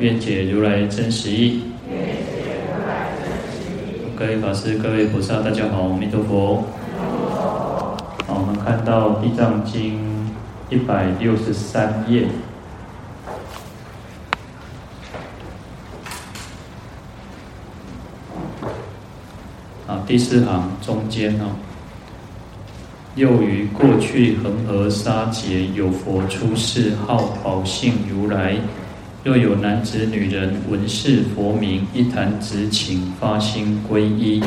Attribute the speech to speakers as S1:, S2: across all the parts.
S1: 愿解如来真实义。各位法师、各位菩萨，大家好，阿弥陀佛。好，我们看到《地藏经》一百六十三页，啊，第四行中间哦。又于过去恒河沙劫，有佛出世，号宝性如来。若有男子、女人闻是佛名，一弹指顷，发心皈依，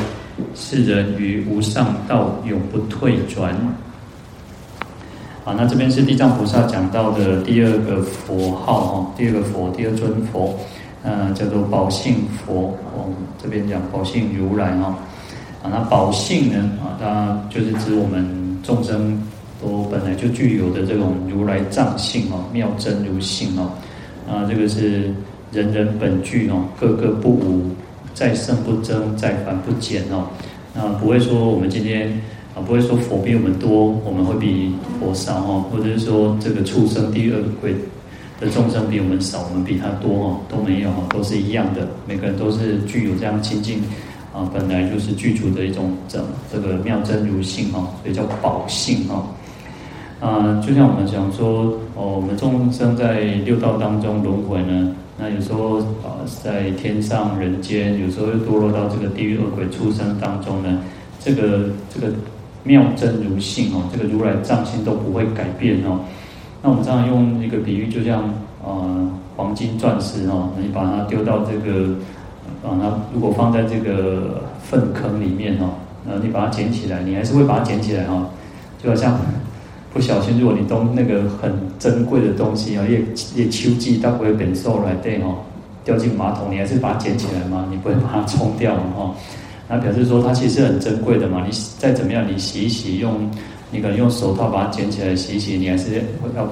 S1: 是人于无上道永不退转。好，那这边是地藏菩萨讲到的第二个佛号哈，第二个佛，第二尊佛，呃，叫做宝性佛。我们，这边讲宝性如来哈。啊，那宝性呢？啊，它就是指我们众生都本来就具有的这种如来藏性哦，妙真如性哦。啊，这个是人人本具哦，个个不无，在圣不争，在凡不减哦。啊，不会说我们今天啊，不会说佛比我们多，我们会比佛少哦，或者是说这个畜生、地狱、恶鬼的众生比我们少，我们比他多哦，都没有哦，都是一样的。每个人都是具有这样清净啊，本来就是具足的一种这这个妙真如性哦，所以叫宝性哦。啊，就像我们讲说，哦，我们众生在六道当中轮回呢，那有时候啊，在天上人间，有时候又堕落到这个地狱恶鬼畜生当中呢，这个这个妙真如性哦，这个如来藏性都不会改变哦。那我们常常用一个比喻，就像啊，黄金钻石哦，你把它丢到这个，把它如果放在这个粪坑里面哦，那你把它捡起来，你还是会把它捡起来哈，就好像。不小心，如果你动那个很珍贵的东西啊，叶叶秋季它不会变瘦来对哦，掉进马桶，你还是把它捡起来吗？你不会把它冲掉嘛哈？那表示说它其实很珍贵的嘛。你再怎么样，你洗一洗，用你可能用手套把它捡起来洗一洗，你还是会要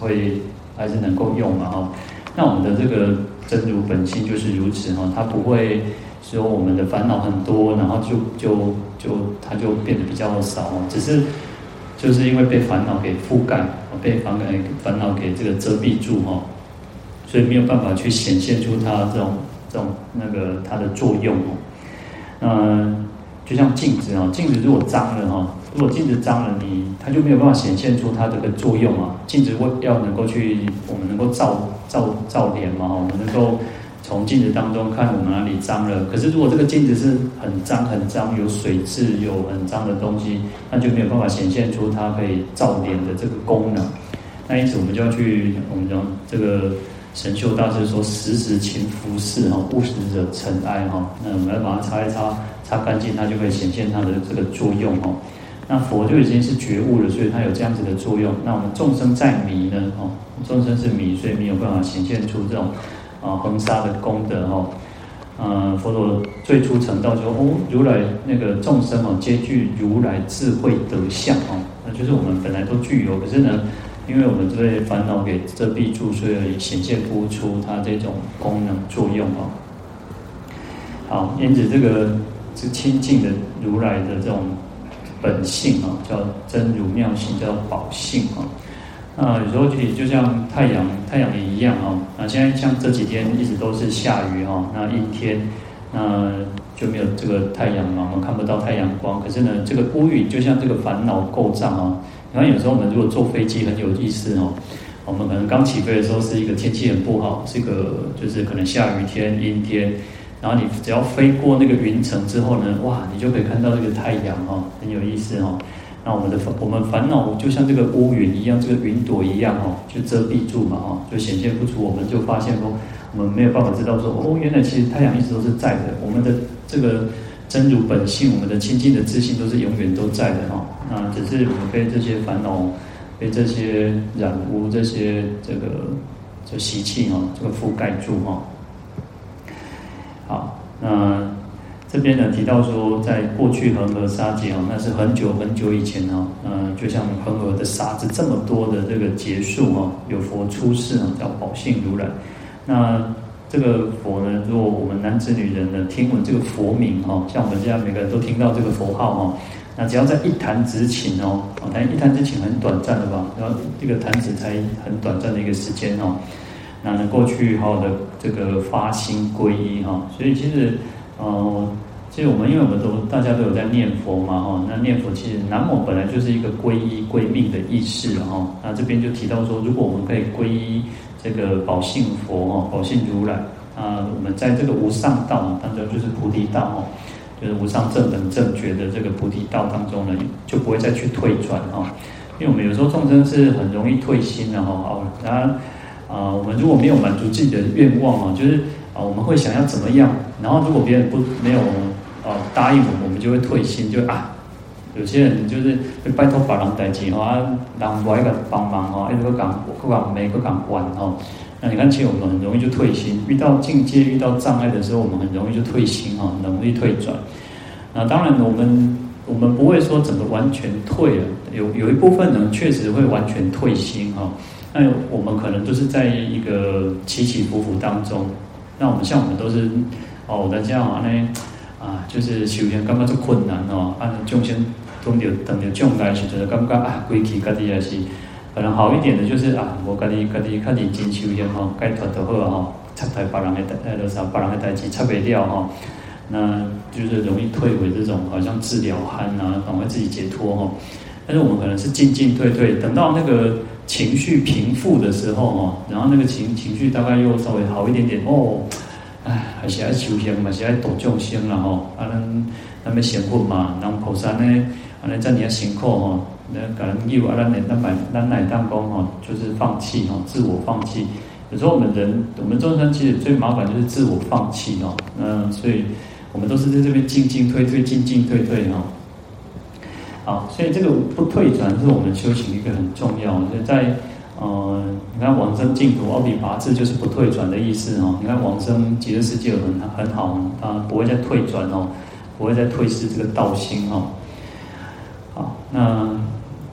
S1: 会还是能够用嘛哈？那我们的这个真如本性就是如此哈，它不会说我们的烦恼很多，然后就就就它就变得比较少哦，只是。就是因为被烦恼给覆盖，被烦恼烦恼给这个遮蔽住哈，所以没有办法去显现出它这种这种那个它的作用哦。嗯，就像镜子啊，镜子如果脏了哈，如果镜子脏了，你它就没有办法显现出它这个作用啊。镜子会要能够去，我们能够照照照脸嘛，我们能够。从镜子当中看我们哪里脏了，可是如果这个镜子是很脏很脏，有水渍，有很脏的东西，那就没有办法显现出它可以照脸的这个功能。那因此我们就要去，我们讲这个神秀大师说：“时时勤拂拭哈，勿使惹尘埃哈。”那我们要把它擦一擦，擦干净，它就会显现它的这个作用哈。那佛就已经是觉悟了，所以它有这样子的作用。那我们众生在迷呢？哦，众生是迷，所以没有办法显现出这种。啊，恒沙的功德哈，呃，佛陀最初成道就说哦，如来那个众生哦，皆具如来智慧德相哦，那就是我们本来都具有，可是呢，因为我们这些烦恼给遮蔽住，所以显现不出它这种功能作用哦。好，因此这个是清净的如来的这种本性啊，叫真如妙性，叫宝性啊。啊，有时候就就像太阳，太阳也一样哦。那现在像这几天一直都是下雨哈，那阴天，那就没有这个太阳嘛，我们看不到太阳光。可是呢，这个乌云就像这个烦恼构障啊。你看有时候我们如果坐飞机很有意思哦，我们可能刚起飞的时候是一个天气很不好，这个就是可能下雨天、阴天，然后你只要飞过那个云层之后呢，哇，你就可以看到这个太阳哈，很有意思哈。那我们的烦，我们烦恼就像这个乌云一样，这个云朵一样哦，就遮蔽住嘛哈，就显现不出。我们就发现说，我们没有办法知道说，哦，原来其实太阳一直都是在的。我们的这个真如本性，我们的清净的自信都是永远都在的哈。那只是我们被这些烦恼、被这些染污、这些这个这习气哈，这个覆盖住哈。好，那这边呢提到说，在过去恒河沙劫哦，那是很久很久以前哦，嗯，就像恒河的沙子这么多的这个劫数哦，有佛出世啊，叫宝性如来。那这个佛呢，如果我们男子女人呢听闻这个佛名哈，像我们现在每个人都听到这个佛号哈，那只要在一弹指顷哦，但一弹指顷很短暂的吧，然后这个弹指才很短暂的一个时间哦，那能过去好好的这个发心皈依哈，所以其实。哦，其实我们因为我们都大家都有在念佛嘛，哈，那念佛其实南无本来就是一个皈依归命的意思，哈，那这边就提到说，如果我们可以皈依这个宝性佛，哈，宝性如来，啊，我们在这个无上道当中就是菩提道，哈，就是无上正等正觉的这个菩提道当中呢，就不会再去退转，哈，因为我们有时候众生是很容易退心的，哈，哦，然啊，我们如果没有满足自己的愿望啊，就是。啊，我们会想要怎么样？然后如果别人不没有呃答应我们，我们就会退心，就啊，有些人就是会拜托法郎代志哈，让外个帮忙哈，一个讲不讲没个讲完哈。那你看，其实我们很容易就退心，遇到境界、遇到障碍的时候，我们很容易就退心哈，很容易退转。那当然，我们我们不会说整个完全退了，有有一部分人确实会完全退心哈。那我们可能就是在一个起起伏伏当中。那我们像我们都是哦，我这样啊呢啊，就是修行感觉就困难哦，啊，众生等着等着将来时阵，感觉啊，归去家己也是可能好一点的，就是啊，我家己家己较认真修行吼，该脱就好啊，插台别人的代，那个啥，别人的代志插不掉哈，那就是容易退回这种好像治疗憨啊，赶快自己解脱哈。但是我们可能是进进退退，等到那个。情绪平复的时候哦，然后那个情情绪大概又稍微好一点点哦，唉，还是爱修行嘛，是爱度众生啦吼，啊，咱咱要成佛嘛，然后菩萨呢，啊，咱这么辛苦吼，那可能有啊，咱咱买咱乃当讲吼，就是放弃吼，自我放弃。有时候我们人，我们众生其实最麻烦就是自我放弃哦，嗯，所以我们都是在这边进进退退，进进退退哈。好，所以这个不退转是我们修行一个很重要。就在呃，你看往生净土，阿鞞跋致就是不退转的意思哦。你看往生极乐世界很很好啊，不会再退转哦，不会再退失这个道心哦。好，那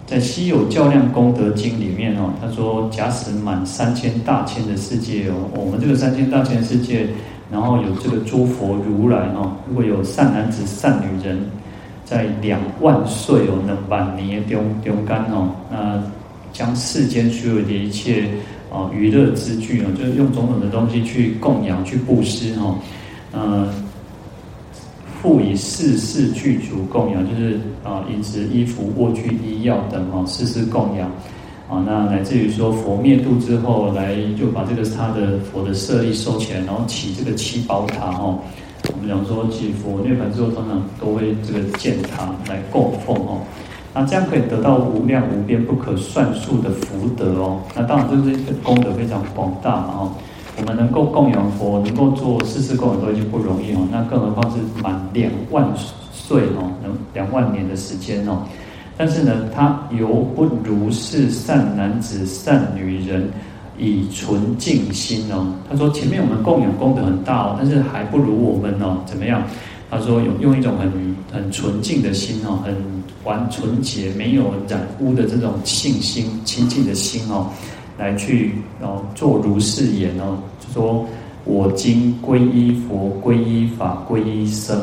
S1: 在《稀有较量功德经》里面哦，他说，假使满三千大千的世界哦，我们这个三千大千世界，然后有这个诸佛如来哦，如果有善男子、善女人。在两万岁哦，那晚年中中间哦，那将世间所有的一切啊娱乐之具哦，就是用种种的东西去供养、去布施哦，呃，复以世事具足供养，就是啊饮食、衣服、卧具、医药等哦，世事供养啊，那乃至于说佛灭度之后，来就把这个他的佛的舍利收起来，然后起这个七宝塔哦。我们讲说，起佛涅槃之后，通常都会这个建塔来供奉哦。那这样可以得到无量无边、不可算数的福德哦。那当然，这是一个功德非常广大嘛哦。我们能够供养佛，能够做世事供养都已经不容易哦。那更何况是满两万岁哦，能两万年的时间哦。但是呢，他犹不如是善男子、善女人。以纯净心哦，他说前面我们供养功德很大哦，但是还不如我们哦，怎么样？他说有用一种很很纯净的心哦，很完纯洁、没有染污的这种信心、清净的心哦，来去哦做如是言哦，就说我今皈依佛、皈依法、皈依僧，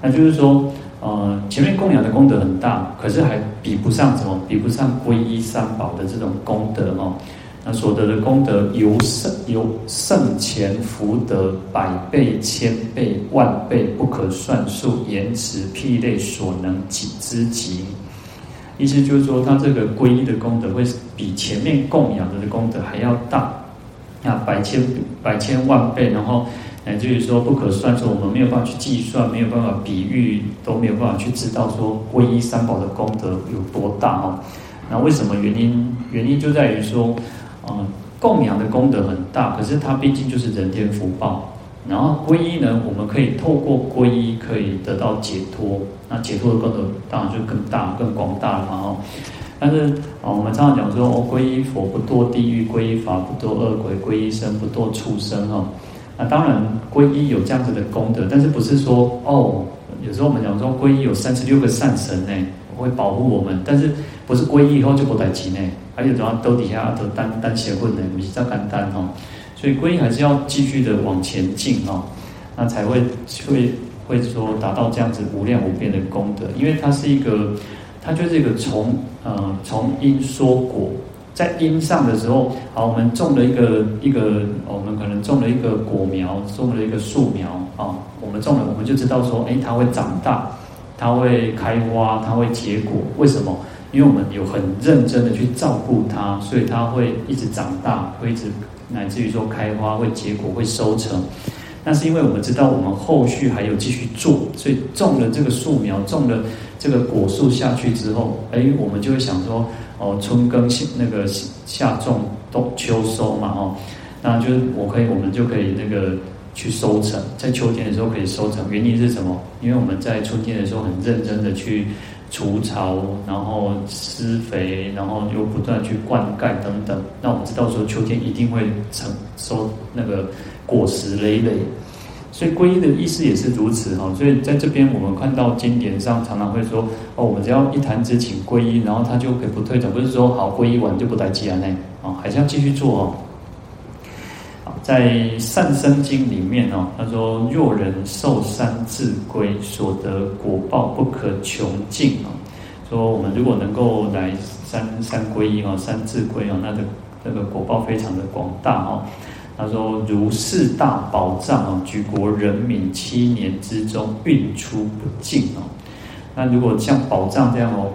S1: 那就是说，呃，前面供养的功德很大，可是还比不上什么？比不上皈依三宝的这种功德哦。那所得的功德由圣由圣前福德百倍、千倍、万倍不可算数，言辞譬类所能及之极。意思就是说，他这个皈依的功德会比前面供养的功德还要大，那百千百千万倍，然后乃至于说不可算数，我们没有办法去计算，没有办法比喻，都没有办法去知道说皈依三宝的功德有多大哦。那为什么原因？原因就在于说。嗯，供养的功德很大，可是它毕竟就是人天福报。然后皈依呢，我们可以透过皈依可以得到解脱，那解脱的功德当然就更大、更广大了嘛。哦，但是啊，我们常常讲说，哦，皈依佛不堕地狱，皈依法不堕恶鬼，皈依僧不堕畜生。哦，那当然皈依有这样子的功德，但是不是说哦，有时候我们讲说皈依有三十六个善神呢，会保护我们，但是不是皈依以后就不带钱呢？还有怎样兜底下都单单结婚呢？比较简单哦，所以皈依还是要继续的往前进哦，那才会会会说达到这样子无量无边的功德，因为它是一个，它就是一个从呃从因说果。在因上的时候，好，我们种了一个一个，我们可能种了一个果苗，种了一个树苗啊。我们种了，我们就知道说，哎，它会长大，它会开花，它会结果。为什么？因为我们有很认真的去照顾它，所以它会一直长大，会一直乃至于说开花，会结果，会收成。那是因为我们知道我们后续还有继续做，所以种了这个树苗，种了这个果树下去之后，哎，我们就会想说。哦，春耕那个夏种冬秋收嘛，哦，那就是我可以，我们就可以那个去收成，在秋天的时候可以收成。原因是什么？因为我们在春天的时候很认真的去除草，然后施肥，然后又不断去灌溉等等。那我们知道说秋天一定会成收那个果实累累。所以皈依的意思也是如此哈，所以在这边我们看到经典上常常会说哦，我们只要一谈之请皈依，然后他就可以不退转，不是说好皈依完就不待机啊那啊，还是要继续做哦。在《善生经》里面哦，他说若人受三智归，所得果报不可穷尽哦。说我们如果能够来三三皈依哦，三智归哦，那这这个果报非常的广大哦。他说：“如四大宝藏哦，举国人民七年之中运出不尽哦。那如果像宝藏这样哦，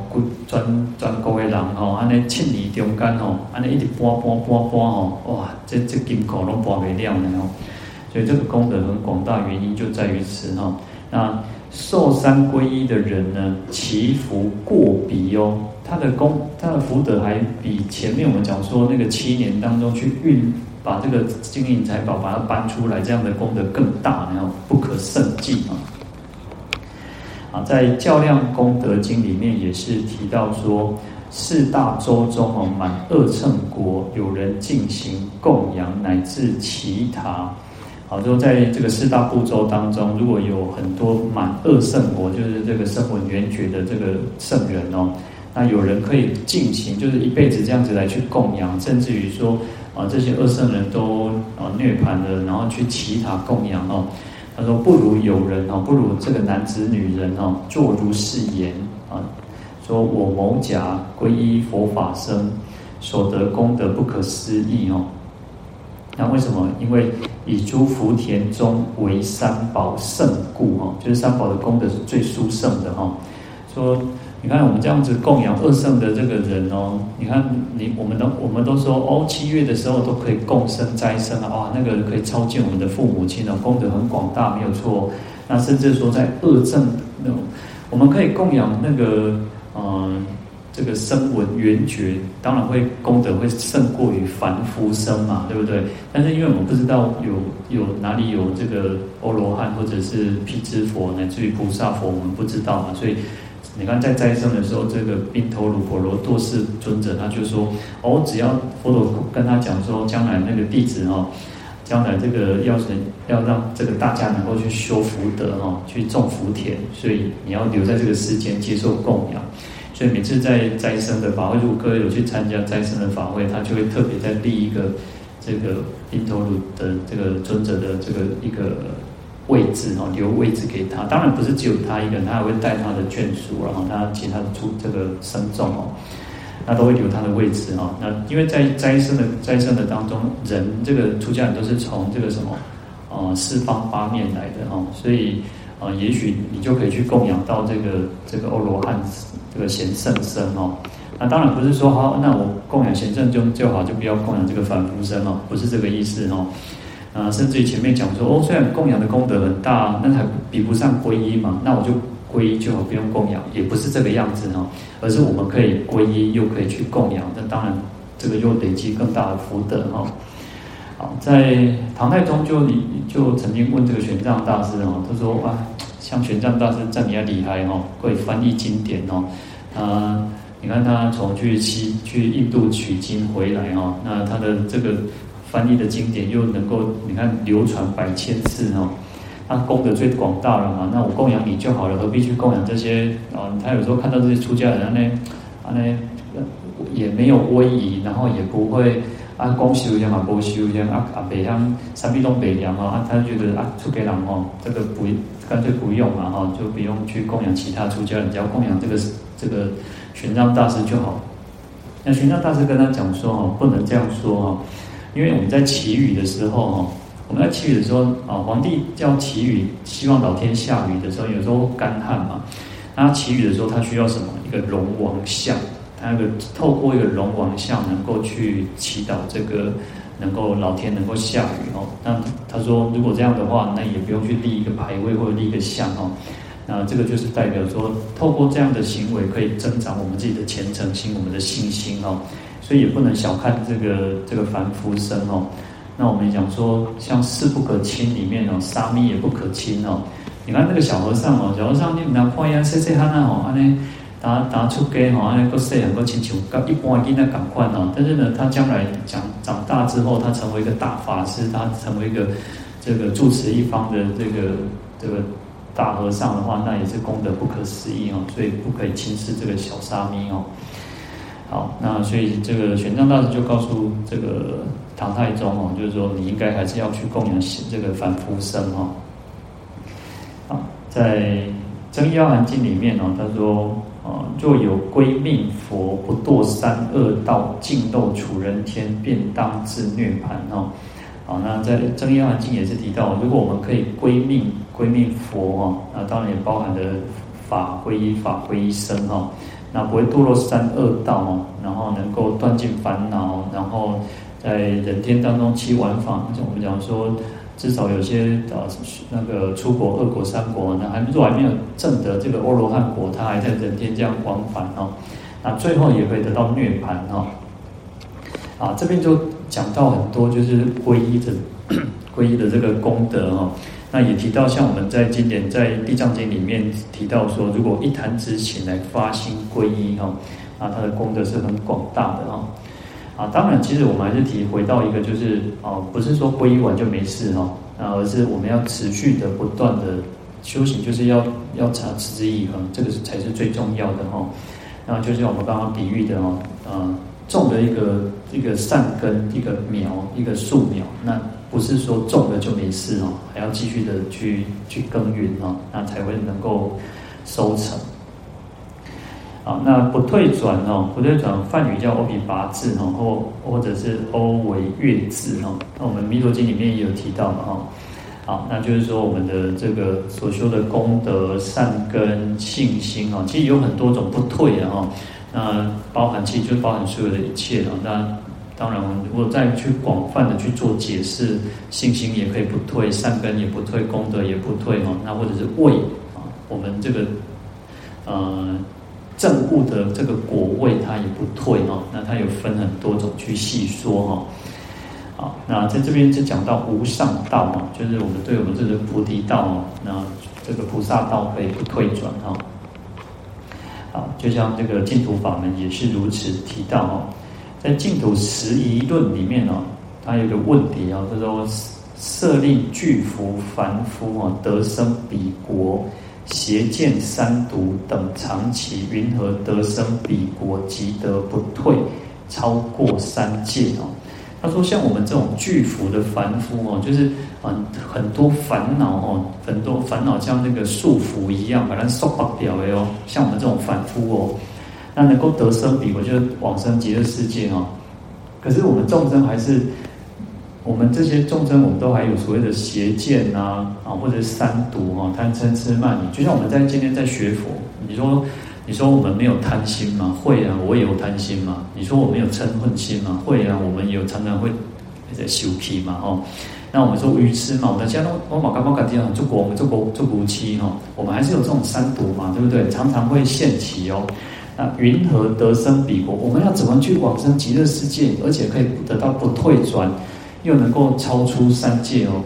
S1: 专专国的人哦，安尼千里中间哦，安尼一直搬搬搬搬哦，哇，这这金库拢拨不了呢哦。所以这个功德很广大，原因就在于此哈。那受三皈依的人呢，祈福过彼哦，他的功，他的福德还比前面我们讲说那个七年当中去运。”把这个金银财宝把它搬出来，这样的功德更大，然后不可胜计啊！啊，在《较量功德经》里面也是提到说，四大洲中哦，满二乘国有人进行供养，乃至其他。好，就在这个四大部洲当中，如果有很多满二圣国，就是这个声闻缘觉的这个圣人哦，那有人可以进行，就是一辈子这样子来去供养，甚至于说。啊，这些二圣人都啊涅槃了，然后去其他供养哦。他说：“不如有人哦，不如这个男子女人哦，作如是言啊，说我某甲皈依佛法僧，所得功德不可思议哦。那为什么？因为以诸福田中为三宝胜故哦，就是三宝的功德是最殊胜的哈。说。”你看我们这样子供养二圣的这个人哦，你看你我们都我们都说哦，七月的时候都可以共生斋生啊，哇，那个可以超荐我们的父母亲哦，功德很广大，没有错。那甚至说在二正那种，我们可以供养那个嗯、呃，这个声闻缘觉，当然会功德会胜过于凡夫生嘛，对不对？但是因为我们不知道有有哪里有这个阿罗汉或者是辟支佛乃至于菩萨佛，我们不知道嘛，所以。你看，在斋生的时候，这个宾头卢婆罗多士尊者，他就说：“哦，只要佛陀跟他讲说，将来那个弟子哦，将来这个要是要让这个大家能够去修福德哦，去种福田，所以你要留在这个世间接受供养。所以每次在斋生的法会，如果各位有去参加斋生的法会，他就会特别在立一个这个宾头卢的这个尊者的这个一个。”位置哦，留位置给他。当然不是只有他一个人，他还会带他的眷属，然后他其他的出这个僧众哦，那都会留他的位置哦。那因为在斋生的斋生的当中，人这个出家人都是从这个什么呃四方八面来的哦，所以呃也许你就可以去供养到这个这个欧罗汉这个贤圣生哦。那当然不是说好，那我供养贤圣就就好，就不要供养这个凡夫生哦，不是这个意思哦。啊，甚至于前面讲说，哦，虽然供养的功德很大，那还比不上皈依嘛？那我就皈依就好，不用供养，也不是这个样子哈。而是我们可以皈依，又可以去供养，那当然这个又累积更大的福德哈。好，在唐太宗就你就曾经问这个玄奘大师哈，他说哇，像玄奘大师这么厉害哈，会翻译经典哦，啊，你看他从去西去印度取经回来哈，那他的这个。翻译的经典又能够你看流传百千次哦，他功德最广大了嘛，那我供养你就好了，何必去供养这些啊？他有时候看到这些出家人呢，啊呢也没有威仪，然后也不会。啊，光修一样嘛，不修一样啊啊，北向三壁东北洋啊，他觉得啊，出家人哦，这个不干脆不用嘛哈，就不用去供养其他出家人，只要供养这个这个玄奘大师就好。那玄奘大师跟他讲说哦，不能这样说哈，因为我们在祈雨的时候哈，我们在祈雨的时候啊，皇帝叫祈雨，希望老天下雨的时候，有时候干旱嘛，那祈雨的时候，他需要什么？一个龙王像。他那个透过一个龙王像，能够去祈祷这个，能够老天能够下雨哦。那他说，如果这样的话，那也不用去立一个牌位或者立一个像哦。那这个就是代表说，透过这样的行为，可以增长我们自己的虔诚心，我们的信心哦。所以也不能小看这个这个凡夫身哦。那我们讲说，像事不可轻里面哦，沙弥也不可轻哦。你看那个小和尚哦，小和尚你拿破烟塞塞他那哦，安尼。打打出家吼，那个细很多亲像跟一般囡仔共款哦。但是呢，他将来长长大之后，他成为一个大法师，他成为一个这个住持一方的这个这个大和尚的话，那也是功德不可思议哦。所以不可以轻视这个小沙弥哦。好，那所以这个玄奘大师就告诉这个唐太宗哦，就是说你应该还是要去供养这个凡夫身哦。好，在《增壹阿含经》里面哦，他说。啊，若有归命佛，不堕三恶道，尽漏处人天，便当自涅槃哦。好，那在《增壹阿含经》也是提到，如果我们可以归命归命佛哦，那当然也包含的法归法归依僧哈，那不会堕落三恶道哦，然后能够断尽烦恼，然后在人天当中七往返，就我们讲说。至少有些呃那个出国二国三国，那还如果还没有证得这个阿罗汉国，他还在人间这样往返哦，那最后也会得到涅槃哦。啊，这边就讲到很多就是皈依的 皈依的这个功德哦。那也提到像我们在经典在地藏经里面提到说，如果一弹指顷来发心皈依哈，啊，它的功德是很广大的哈。啊，当然，其实我们还是提回到一个，就是哦，不是说皈依完就没事哈，啊，而是我们要持续的、不断的修行，就是要要持之以恒，这个是才是最重要的哈。然后就像我们刚刚比喻的哈，啊，种的一个一个善根，一个苗，一个树苗，那不是说种了就没事哦，还要继续的去去耕耘哦，那才会能够收成。啊，那不退转哦，不退转，梵语叫欧比八字哦，或或者是欧为月字哦。那我们《弥陀经》里面也有提到嘛哈。好，那就是说我们的这个所修的功德、善根、信心啊，其实有很多种不退的哈。那包含其实就包含所有的一切啊。那当然，如果再去广泛的去做解释，信心也可以不退，善根也不退，功德也不退哈。那或者是位啊，我们这个呃。正悟的这个果位，它也不退哈。那它有分很多种去细说哈。好，那在这边就讲到无上道嘛，就是我们对我们这个菩提道，那这个菩萨道可以不退转哈。好，就像这个净土法门也是如此提到哈。在净土十仪论里面哦，它有个问题啊，他说：设令具福凡夫啊，得生彼国。邪见三毒等常起，云何得生彼国，即得不退，超过三界哦？他说，像我们这种具福的凡夫哦，就是很很多烦恼哦，很多烦恼像那个束缚一样，把它束缚掉了哦。像我们这种凡夫哦，那能够得生彼我，就是往生极乐世界哦。可是我们众生还是。我们这些众生，我们都还有所谓的邪见呐，啊，或者三毒哈，贪嗔痴慢疑。就像我们在今天在学佛，你说，你说我们没有贪心吗？会啊，我也有贪心嘛。你说我们有嗔恨心吗？会啊，我们有常常会在修皮嘛，哈。那我们说愚痴嘛，我们现在都我马刚马刚讲，中国我们中国中国期哈，我们还是有这种三毒嘛，对不对？常常会现起哦。那云何得生彼国？我们要怎么去往生极乐世界，而且可以得到不退转？又能够超出三界哦。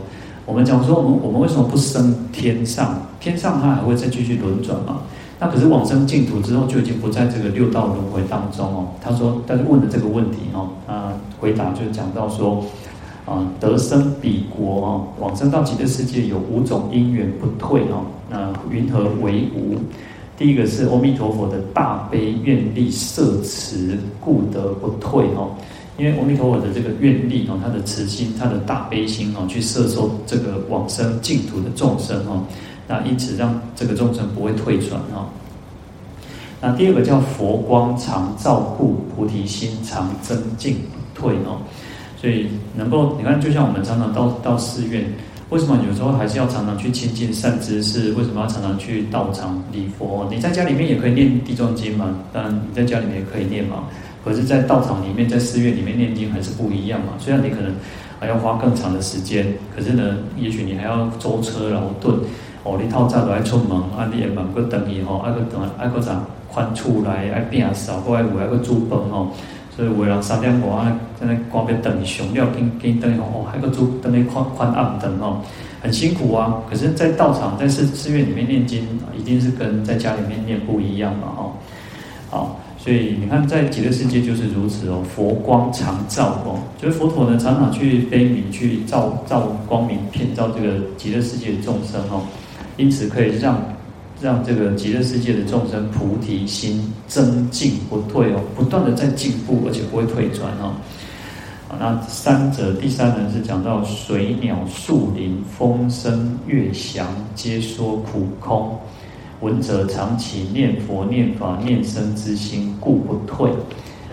S1: 我们讲说，我们我们为什么不升天上？天上它还会再继续轮转嘛？那可是往生净土之后，就已经不在这个六道轮回当中哦。他说，但是问的这个问题哦，啊，回答就讲到说，啊，得生彼国哦，往生到极乐世界有五种因缘不退哦。那云何为无？第一个是阿弥陀佛的大悲愿力摄持，故得不退哦。因为阿弥陀佛的这个愿力哦，他的慈心，他的大悲心哦，去摄受这个往生净土的众生哦，那因此让这个众生不会退转哦。那第二个叫佛光常照护，菩提心常增进不退哦。所以能够你看，就像我们常常到到寺院。为什么有时候还是要常常去亲近善知识？为什么要常常去道场礼佛？你在家里面也可以念地藏经嘛？当然你在家里面也可以念嘛。可是，在道场里面，在寺院里面念经还是不一样嘛。虽然你可能还要花更长的时间，可是呢，也许你还要舟车劳顿哦。你透早就爱出门，啊，你也忙个等伊吼，爱个等，爱个啥宽出来，爱变少，过来有爱个煮饭吼。所以有人三点外啊，在那光边等上了，跟跟等哦，还个煮等那宽宽暗等哦，很辛苦啊。可是，在道场在寺寺院里面念经，一定是跟在家里面念不一样嘛哦。好，所以你看，在极乐世界就是如此哦，佛光常照哦，就是佛陀呢常常去悲悯去照照光明，遍照这个极乐世界的众生哦，因此可以让。让这个极乐世界的众生菩提心增进不退哦，不断的在进步，而且不会退转哦。那三者第三呢是讲到水鸟树林风声月翔，皆说苦空，闻者常起念佛念法念僧之心，故不退。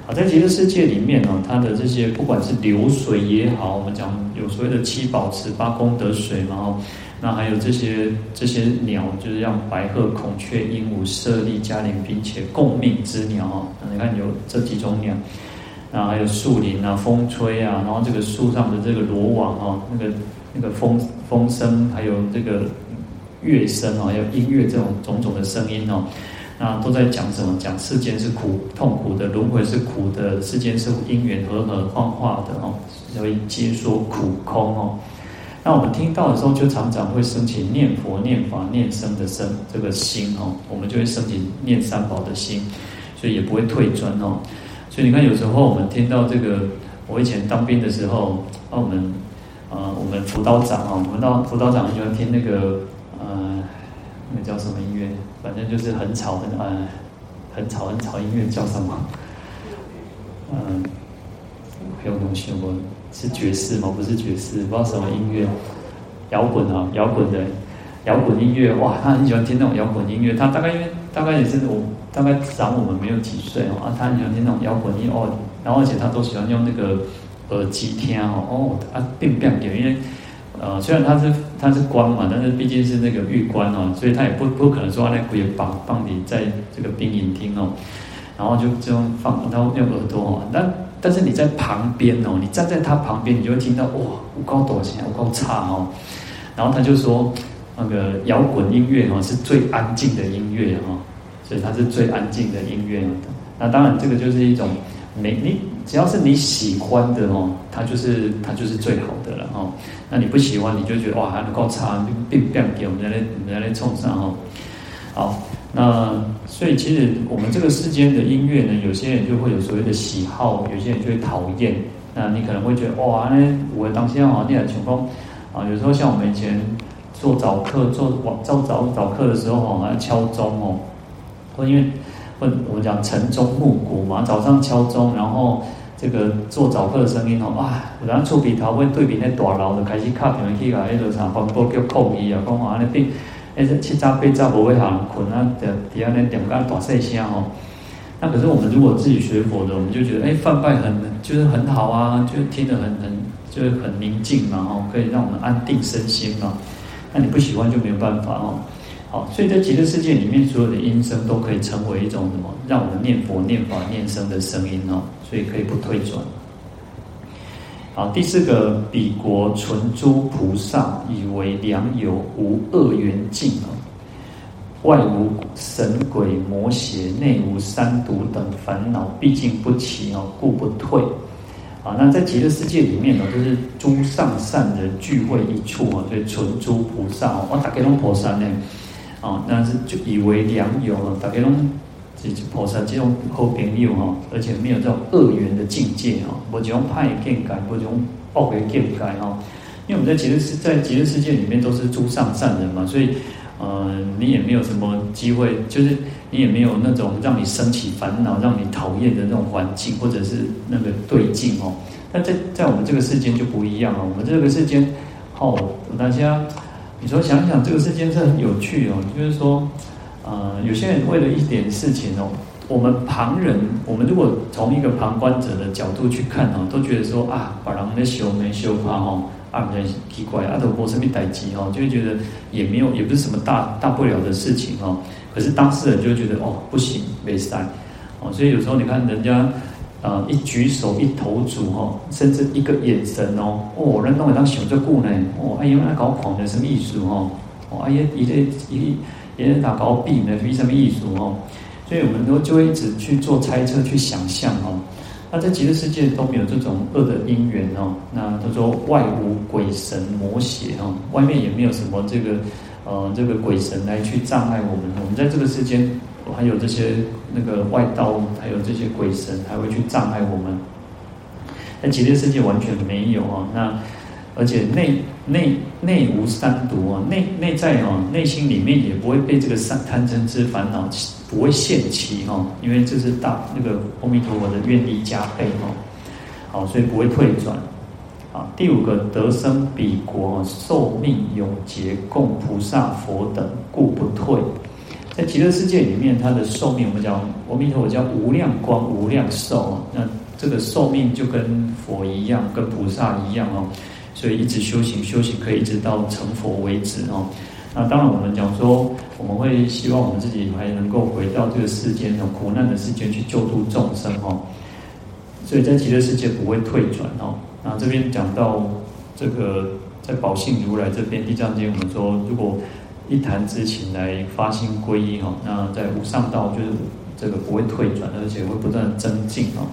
S1: 啊，在极乐世界里面呢，它的这些不管是流水也好，我们讲有所谓的七宝池八功德水嘛。那还有这些这些鸟，就是像白鹤、孔雀、鹦鹉、舍利、迦陵，并且共命之鸟哦。那你看有这几种鸟，那还有树林啊，风吹啊，然后这个树上的这个罗网哦，那个那个风风声，还有这个乐声哦，还有音乐这种种种的声音哦，那都在讲什么？讲世间是苦痛苦的，轮回是苦的，世间是因缘和合幻化的哦，所以皆说苦空哦。那我们听到的时候，就常常会升起念佛、念法、念僧的生这个心哦，我们就会升起念三宝的心，所以也不会退转哦。所以你看，有时候我们听到这个，我以前当兵的时候，啊，我们呃，我们辅导长啊，我们到辅导长很喜欢听那个呃，那个叫什么音乐？反正就是很吵、很呃，很吵、很吵音乐叫什么？嗯，还有东西我。是爵士吗？不是爵士，不知道什么音乐，摇滚啊，摇滚的，摇滚音乐，哇，他很喜欢听那种摇滚音乐。他大概因为大概也是我大概长我们没有几岁哦，啊，他很喜欢听那种摇滚音乐哦，然后而且他都喜欢用那个耳机听哦，哦，啊，并不点，因为呃，虽然他是他是官嘛，但是毕竟是那个玉官哦，所以他也不不可能说那鬼绑绑你在这个兵营听哦，然后就这样放，然后用耳朵哦，那。但是你在旁边哦，你站在他旁边，你就会听到哇，有够大声，有够差哦。然后他就说，那个摇滚音乐哦是最安静的音乐哦，所以它是最安静的音乐。那当然，这个就是一种没你只要是你喜欢的哦，它就是它就是最好的了哦。那你不喜欢，你就觉得哇，还能够差，并并不给我们在那在那冲上哦。好。那所以其实我们这个世间的音乐呢，有些人就会有所谓的喜好，有些人就会讨厌。那你可能会觉得哇，那我当下啊，那样情况啊，有时候像我们以前做早课、做晚早早早课的时候哦，还敲钟哦，或因为或我们讲晨钟暮鼓嘛，早上敲钟，然后这个做早课的声音哦，啊，然后触鼻头会对比那大楼的开始卡屏去啊，那个啥广播叫抗议啊，讲话那边。哎，这七早八早不会好困啊，在底下那点个大声声哦。那可是我们如果自己学佛的，我们就觉得哎，梵呗很就是很好啊，就听得很很就是很宁静嘛哦，可以让我们安定身心嘛。那你不喜欢就没有办法哦。好，所以在极乐世界里面，所有的音声都可以成为一种什么，让我们念佛、念法、念声的声音哦，所以可以不退转。好，第四个，彼国纯诸菩萨以为良友，无恶缘尽啊，外无神鬼魔邪，内无三毒等烦恼，毕竟不起哦，故不退。啊，那在极乐世界里面呢，就是诸上善人聚会一处啊，所以纯诸菩萨哦，我大家拢菩萨呢，啊，那是就以为良友啊，大家拢。菩萨这种好朋友哈，而且没有这种恶缘的境界哈，不这种派见感，不这种恶为见改哈。因为我们在极乐世在极乐世界里面都是诸上善人嘛，所以呃你也没有什么机会，就是你也没有那种让你升起烦恼、让你讨厌的那种环境或者是那个对境哦。但在在我们这个世间就不一样了，我们这个世间哦，大家你说想想这个世间是很有趣哦，就是说呃有些人为了一点事情哦。我们旁人，我们如果从一个旁观者的角度去看哦，都觉得说啊，把人的修没修怕哈，啊，人奇怪，啊，都没什么代志哈，就会觉得也没有，也不是什么大大不了的事情哈。可是当事人就觉得哦，不行，没赛哦。所以有时候你看人家啊，一举手一投足哈，甚至一个眼神哦，哦，人弄会当想这故呢，哦，哎呀，那搞狂的什么意思哦？哦，哎呀，一个一别人打高壁呢，没什么意思哦？所以我们都就会一直去做猜测、去想象哦。那在极乐世界都没有这种恶的因缘哦。那他说外无鬼神魔邪哦，外面也没有什么这个呃这个鬼神来去障碍我们。我们在这个世间还有这些那个外道，还有这些鬼神还会去障碍我们。在极乐世界完全没有哦。那而且内内内无三毒啊，内内在哦，内心里面也不会被这个三贪嗔痴烦恼。不会现起哈，因为这是大那个阿弥陀佛的愿力加倍哈，好，所以不会退转。啊，第五个得生彼国寿命永劫供菩萨佛等，故不退。在极乐世界里面，它的寿命我们讲阿弥陀佛叫无量光无量寿，那这个寿命就跟佛一样，跟菩萨一样哦，所以一直修行修行可以一直到成佛为止哦。那当然，我们讲说，我们会希望我们自己还能够回到这个世间的苦难的世间去救度众生哦。所以在极乐世界不会退转哦。那这边讲到这个在宝性如来这边地藏经，我们说如果一谈之情来发心皈依哈，那在无上道就是这个不会退转，而且会不断增进哦。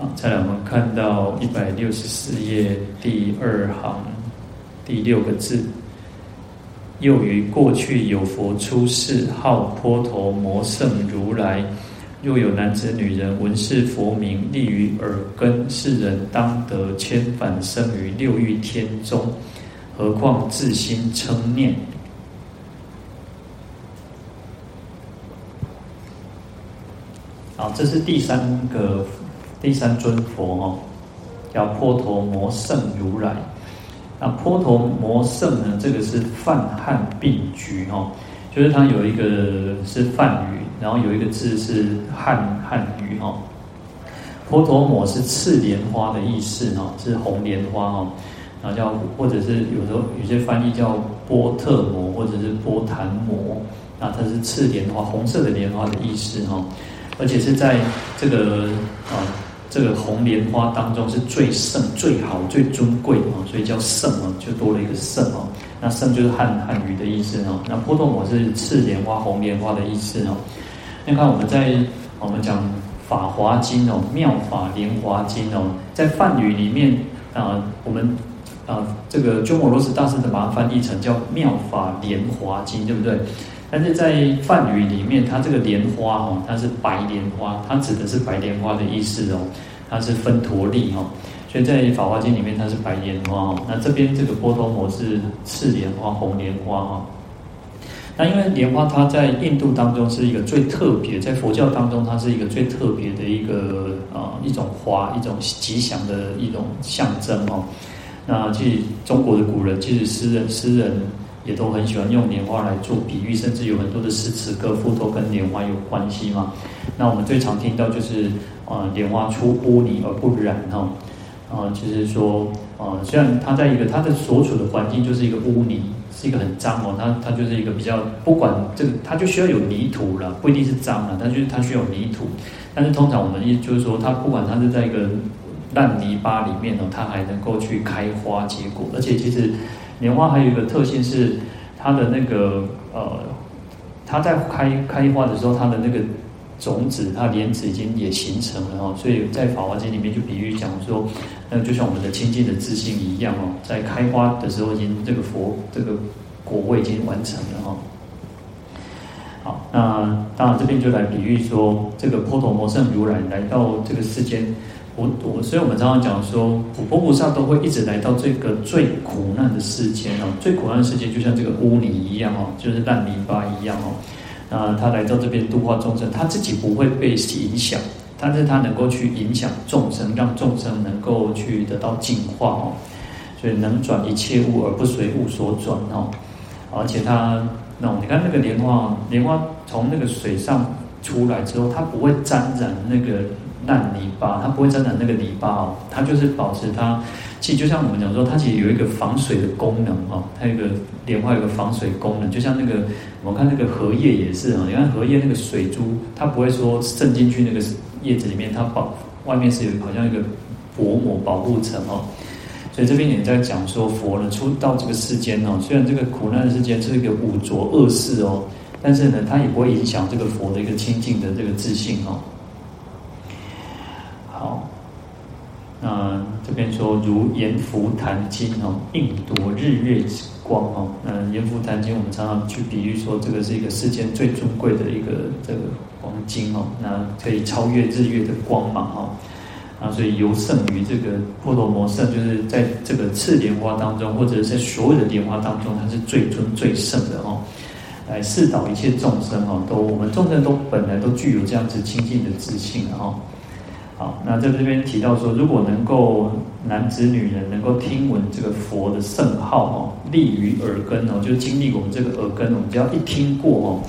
S1: 好，再来我们看到一百六十四页第二行第六个字。又于过去有佛出世，号波头摩圣如来。若有男子女人闻是佛名，立于耳根，是人当得千返生于六欲天中。何况自心称念？好，这是第三个第三尊佛哦，叫波头摩圣如来。那波头摩圣呢？这个是梵汉并举哦，就是它有一个是梵语，然后有一个字是汉汉语哦。波头摩是赤莲花的意思哦，是红莲花哦，然后叫或者是有时候有些翻译叫波特摩或者是波檀摩，那它是赤莲花，红色的莲花的意思哦，而且是在这个啊。这个红莲花当中是最胜、最好、最尊贵的哦，所以叫圣哦，就多了一个圣哦。那圣就是汉汉语的意思哦。那波头摩是赤莲花、红莲花的意思哦。你看我们在我们讲《法华经》哦，《妙法莲华经》哦，在梵语里面啊，我们啊这个鸠摩罗什大师的把它翻译成叫《妙法莲华经》，对不对？但是在梵语里面，它这个莲花哦，它是白莲花，它指的是白莲花的意思哦，它是分陀利哈，所以在《法华经》里面它是白莲花哦。那这边这个波头摩是赤莲花、红莲花哈。那因为莲花它在印度当中是一个最特别，在佛教当中它是一个最特别的一个啊一种花，一种吉祥的一种象征哦。那其实中国的古人，其实诗人诗人。也都很喜欢用莲花来做比喻，甚至有很多的诗词歌赋都跟莲花有关系嘛。那我们最常听到就是，呃，莲花出污泥而不染哈，啊、呃，就是说，呃，虽然它在一个它的所处的环境就是一个污泥，是一个很脏哦，它它就是一个比较不管这个，它就需要有泥土了，不一定是脏了，但就是它需要泥土。但是通常我们意就是说，它不管它是在一个烂泥巴里面呢，它还能够去开花结果，而且其实。莲花还有一个特性是，它的那个呃，它在开开花的时候，它的那个种子，它莲子已经也形成了哦。所以在《法华经》里面就比喻讲说，那就像我们的清净的自信一样哦，在开花的时候，已经这个佛这个果位已经完成了哈。好，那当然这边就来比喻说，这个波头摩圣如来来到这个世间。我我，所以我们常常讲说，普婆菩萨都会一直来到这个最苦难的世间哦，最苦难的世界就像这个污泥一样哦，就是烂泥巴一样哦。那他来到这边度化众生，他自己不会被影响，但是他能够去影响众生，让众生能够去得到净化哦。所以能转一切物而不随物所转哦，而且他那你看那个莲花，莲花从那个水上出来之后，它不会沾染那个。烂泥巴，它不会沾染那个泥巴哦，它就是保持它。其实就像我们讲说，它其实有一个防水的功能哦，它有一个莲花有个防水功能，就像那个我们看那个荷叶也是啊，你看荷叶那个水珠，它不会说渗进去那个叶子里面，它保外面是有好像一个薄膜保护层哦。所以这边也在讲说，佛呢出到这个世间哦，虽然这个苦难的世间是一个五浊恶世哦，但是呢，它也不会影响这个佛的一个清净的这个自信哦。好，那这边说如阎浮檀金哦，映夺日月之光哦。那阎浮檀金，我们常常去比喻说，这个是一个世间最尊贵的一个这个黄金哦。那可以超越日月的光芒哦。啊，所以尤胜于这个波罗摩圣，就是在这个次莲花当中，或者是在所有的莲花当中，它是最尊最胜的哦。来示导一切众生哦，都我们众生都本来都具有这样子清净的自信哦。好，那在这边提到说，如果能够男子女人能够听闻这个佛的圣号哦，立于耳根哦，就是经历我们这个耳根，我们只要一听过哦，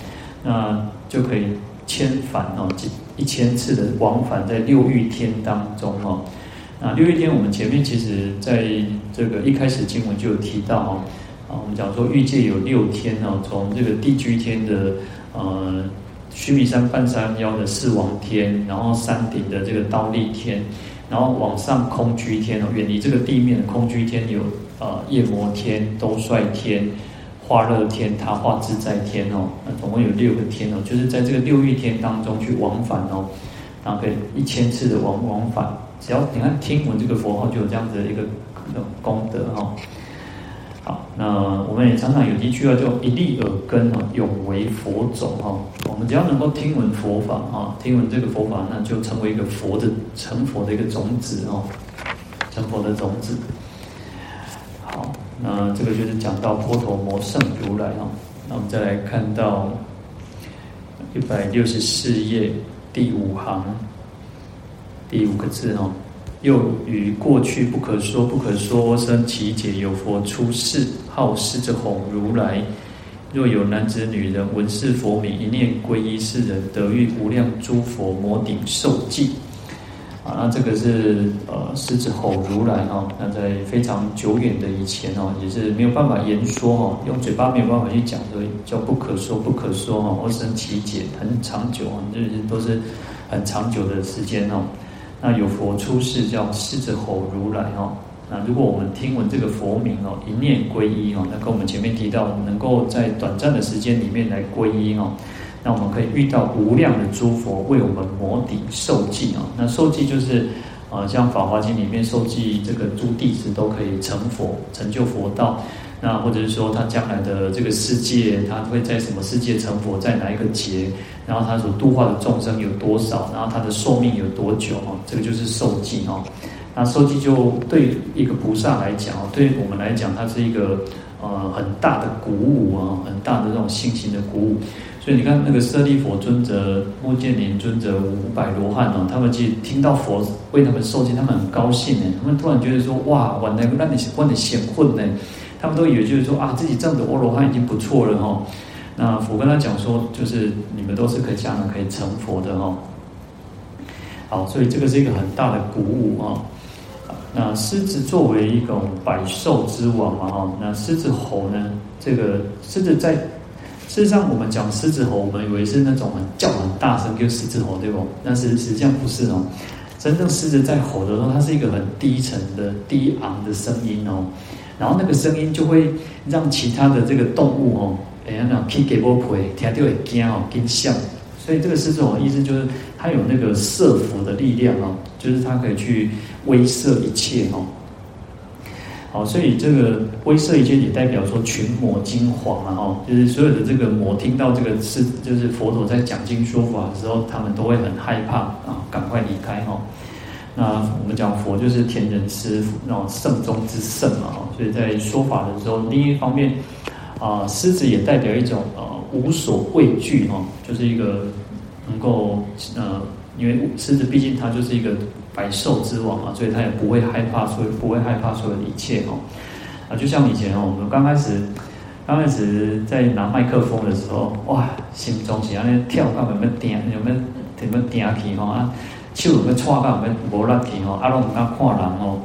S1: 那就可以千返哦，一千次的往返在六欲天当中哦。那六欲天，我们前面其实在这个一开始经文就有提到哦，啊，我们讲说欲界有六天哦，从这个地居天的呃。须弥山半山腰的四王天，然后山顶的这个忉利天，然后往上空居天哦，远离这个地面的空居天有呃夜摩天、兜率天、化乐天、他化自在天哦，那总共有六个天哦，就是在这个六欲天当中去往返哦，然后可以一千次的往往返，只要你看听闻这个佛号，就有这样子的一个功德哈。那我们也常常有一句话叫“一粒耳根啊，永为佛种”哈。我们只要能够听闻佛法啊，听闻这个佛法，那就成为一个佛的成佛的一个种子哦，成佛的种子。好，那这个就是讲到波陀摩圣如来哈。那我们再来看到一百六十四页第五行第五个字哈。又于过去不可说不可说生奇解，有佛出世，号狮子吼如来。若有男子女人闻是佛名，一念皈依，是人得遇无量诸佛摩顶受记。啊，那这个是呃狮子吼如来哈，那在非常久远的以前哦，也是没有办法言说哦，用嘴巴没有办法去讲，所以叫不可说不可说哦，或生奇解很长久啊，就是都是很长久的时间哦。那有佛出世叫狮子吼如来哦，那如果我们听闻这个佛名哦，一念皈依哦，那跟我们前面提到，能够在短暂的时间里面来皈依哦，那我们可以遇到无量的诸佛为我们摩顶受记哦。那受记就是呃，像《法华经》里面受记，这个诸弟子都可以成佛，成就佛道。那或者是说他将来的这个世界，他会在什么世界成佛，在哪一个劫？然后他所度化的众生有多少？然后他的寿命有多久？哦，这个就是受记哦。那受记就对一个菩萨来讲哦，对我们来讲，它是一个呃很大的鼓舞啊，很大的这种信心的鼓舞。所以你看那个舍利弗尊者、目犍连尊者、五百罗汉哦，他们其实听到佛为他们受记，他们很高兴呢。他们突然觉得说：哇，我能让你换你显混呢。他们都以为就是说啊，自己证得阿罗汉已经不错了哈。那佛跟他讲说，就是你们都是可以将来可以成佛的哈。好，所以这个是一个很大的鼓舞啊。那狮子作为一种百兽之王嘛哈，那狮子吼呢，这个狮子在事实上我们讲狮子吼，我们以为是那种很叫很大声就狮子吼对不？但是实际上不是哦。真正狮子在吼的时候，它是一个很低沉的低昂的声音哦。然后那个声音就会让其他的这个动物哦，哎呀，那听给波婆听到会惊哦，惊吓。所以这个狮子吼的意思就是它有那个摄伏的力量哦，就是它可以去威慑一切哦。好，所以这个威慑一切也代表说群魔惊惶啊哈，就是所有的这个魔听到这个是就是佛陀在讲经说法的时候，他们都会很害怕啊，赶快离开哦。那我们讲佛就是天人师那种圣中之圣嘛，所以在说法的时候，另一方面啊，狮子也代表一种呃无所畏惧哈，就是一个能够呃，因为狮子毕竟它就是一个百兽之王嘛，所以它也不会害怕，所以不会害怕所有的一切哈。啊，就像以前哦，我们刚开始刚开始在拿麦克风的时候，哇，心中是安尼跳到有没有点有没有有没有点起哈啊。手有没错到没无力气吼，阿龙唔敢看人哦，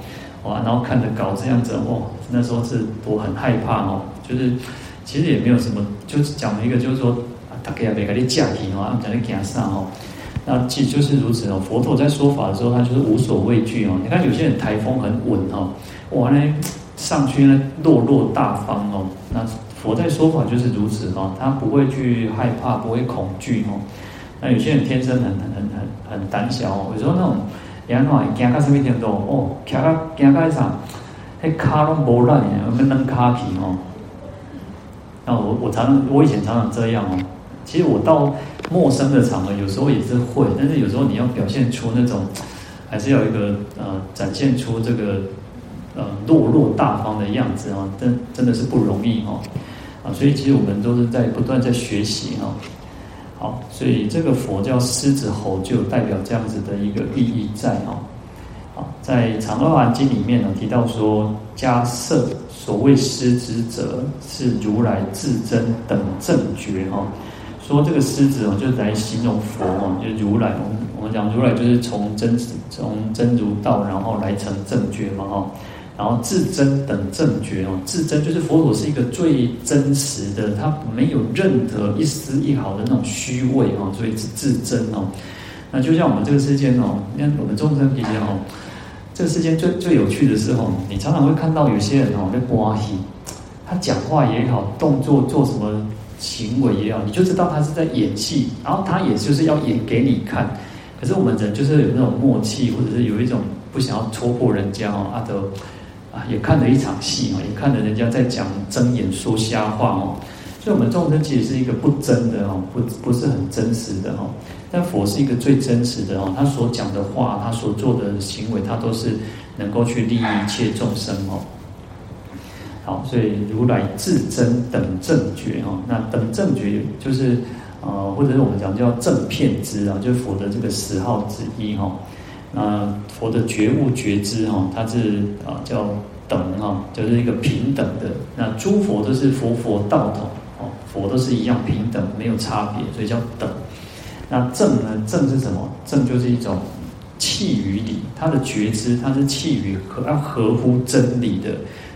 S1: 哇，然后看着稿这样子哦，那时候是我很害怕哦，就是其实也没有什么，就是讲一个就是说，大家也没给你架起哦，讲你惊啥哦，那其实就是如此哦。佛陀在说法的时候，他就是无所畏惧哦。你看有些人台风很稳哦，哇，那上去呢落落大方哦，那佛在说法就是如此哦，他不会去害怕，不会恐惧哦。那有些人天生很很很很很胆小哦，有时候那种，人家讲惊到什么程度哦，惊到惊到一场，迄卡拢无烂，有没扔卡皮哦？那我我常常我以前常常这样哦。其实我到陌生的场合，有时候也是会，但是有时候你要表现出那种，还是要一个呃展现出这个呃落落大方的样子哦，真真的是不容易哦。啊，所以其实我们都是在不断在学习哦。好，所以这个佛叫狮子吼，就代表这样子的一个意义在哦。好，在《长阿含经》里面呢提到说，迦叶所谓狮子者，是如来至真等正觉哈。说这个狮子哦，就来形容佛哦，就是如来。我们我们讲如来就是从真从真如道，然后来成正觉嘛哈。然后至真等正觉哦，至真就是佛陀是一个最真实的，他没有任何一丝一毫的那种虚伪哦，所以是至真哦。那就像我们这个世间哦，你看我们众生比较哦，这个世间最最有趣的时候，你常常会看到有些人哦在播戏，他讲话也好，动作做什么行为也好，你就知道他是在演戏，然后他也就是要演给你看。可是我们人就是有那种默契，或者是有一种不想要戳破人家哦，阿德。也看了一场戏哦，也看了人家在讲睁眼说瞎话哦，所以我们众生其实是一个不真的哦，不不是很真实的哦。但佛是一个最真实的哦，他所讲的话，他所做的行为，他都是能够去利益一切众生哦。好，所以如来至真等正觉哦，那等正觉就是呃，或者是我们讲叫正片之啊，就是佛的这个十号之一哈。那佛的觉悟觉知哈，它是啊叫等哈，就是一个平等的。那诸佛都是佛佛道统哦，佛都是一样平等，没有差别，所以叫等。那正呢？正是什么？正就是一种契于理，它的觉知它是契于合要合乎真理的，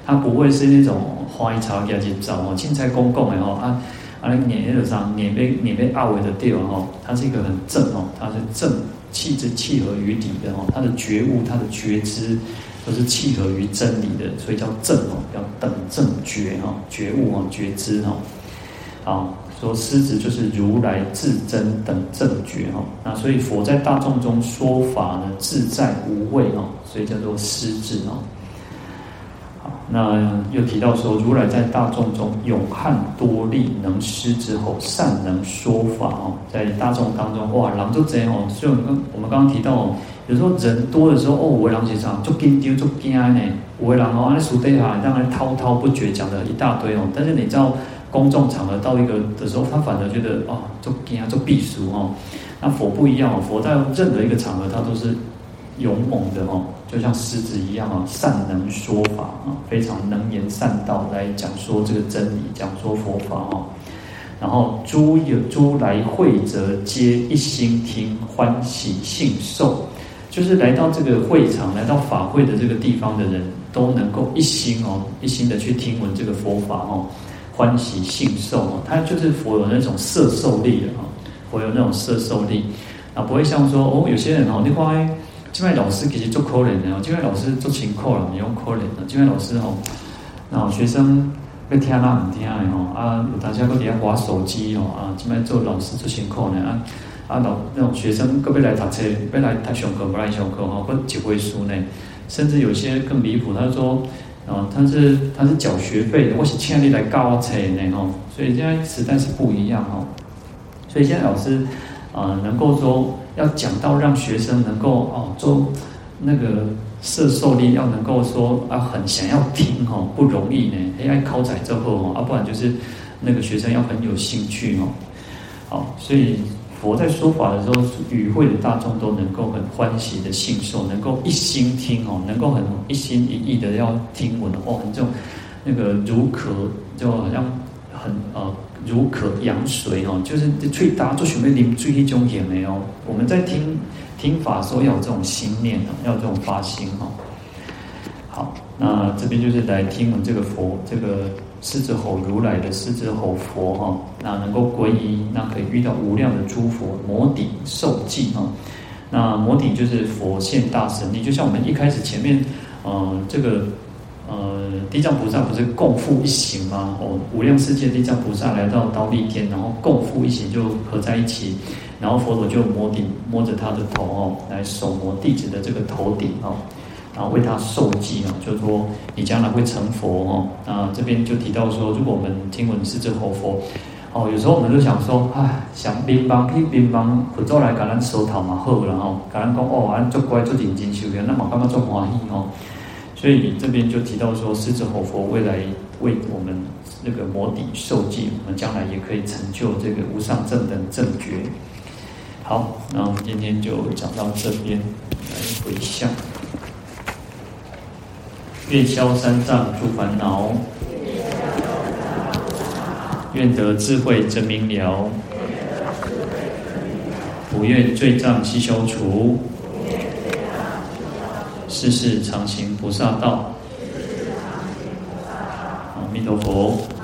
S1: 它不会是那种花一草给它去找哦，青菜公共的哈啊啊碾那个上碾被碾被二维的地方哦，它是一个很正哦，它是正。气质契合于理的哦，他的觉悟、他的觉知都是契合于真理的，所以叫正哦，叫等正觉哦，觉悟哦，觉知哦。好，说狮子就是如来至真等正觉哦，那所以佛在大众中说法呢，自在无畏哦，所以叫做狮子哦。那又提到说，如来在大众中勇悍多力，能施之吼，善能说法哦。在大众当中，哇，狼就贼哦。所以我们刚刚提到哦，有时候人多的时候，哦，有的人是啥，就惊丢就惊呢。有的人哦，那树底下让人滔滔不绝讲了一大堆哦。但是你知道，公众场合到一个的时候，他反而觉得哦，就惊就避俗哦。那佛不一样哦，佛在任何一个场合，他都是勇猛的哦。就像狮子一样啊，善能说法啊，非常能言善道来讲说这个真理，讲说佛法哦。然后诸有诸来会者皆一心听，欢喜信受，就是来到这个会场，来到法会的这个地方的人都能够一心哦，一心的去听闻这个佛法哦，欢喜信受哦。他就是佛有那种摄受力的啊，佛有那种摄受力啊，不会像说哦，有些人哦，你看。这位老师其实做可怜的哦，这位老师做勤苦了，你用可怜的。这位老师哦，那学生要听啊唔听的吼，啊有大家搁底下滑手机哦，啊，这边做老师做辛苦呢啊啊老那种学生搁要来读册，要来读上课不来上课哈，搁几回书呢？甚至有些更离谱，他说啊，他是他是缴学费的，我是请你来教我册呢哈，所以现在时代是不一样哈，所以现在老师啊能够说。要讲到让学生能够哦，做那个摄受力要能够说啊，很想要听哦，不容易呢。AI 考载之后哦，啊，不然就是那个学生要很有兴趣哦。好，所以佛在说法的时候，与会的大众都能够很欢喜的信受，能够一心听哦，能够很一心一意的要听闻哦，这种那个如渴，就好像很呃如渴阳水哦，就是最大做准备临最一种也没有。我们在听。听法时候要有这种心念要有这种发心哈。好，那这边就是来听闻这个佛，这个狮子吼如来的狮子吼佛哈，那能够皈依，那可以遇到无量的诸佛摩顶受记哈。那摩顶就是佛现大神力，就像我们一开始前面，呃，这个呃地藏菩萨不是共赴一行吗？哦，无量世界地藏菩萨来到刀利天，然后共赴一行就合在一起。然后佛陀就摸顶摸着他的头哦，来手摸弟子的这个头顶哦，然后为他受记哦，就是说你将来会成佛哦。那这边就提到说，如果我们听闻狮子吼佛哦，有时候我们就想说，唉，想边帮可以边帮，佛祖来给咱收头嘛好，然后给咱讲哦，俺做乖做认真修行，那么干嘛做欢喜哦？所以你这边就提到说，狮子吼佛未来为我们那个摩底受记，我们将来也可以成就这个无上正等正觉。好，那我们今天就讲到这边来回向，愿消三障诸烦恼，愿得智慧真明了，不愿罪障悉消除，世事常行菩萨道。阿弥陀佛。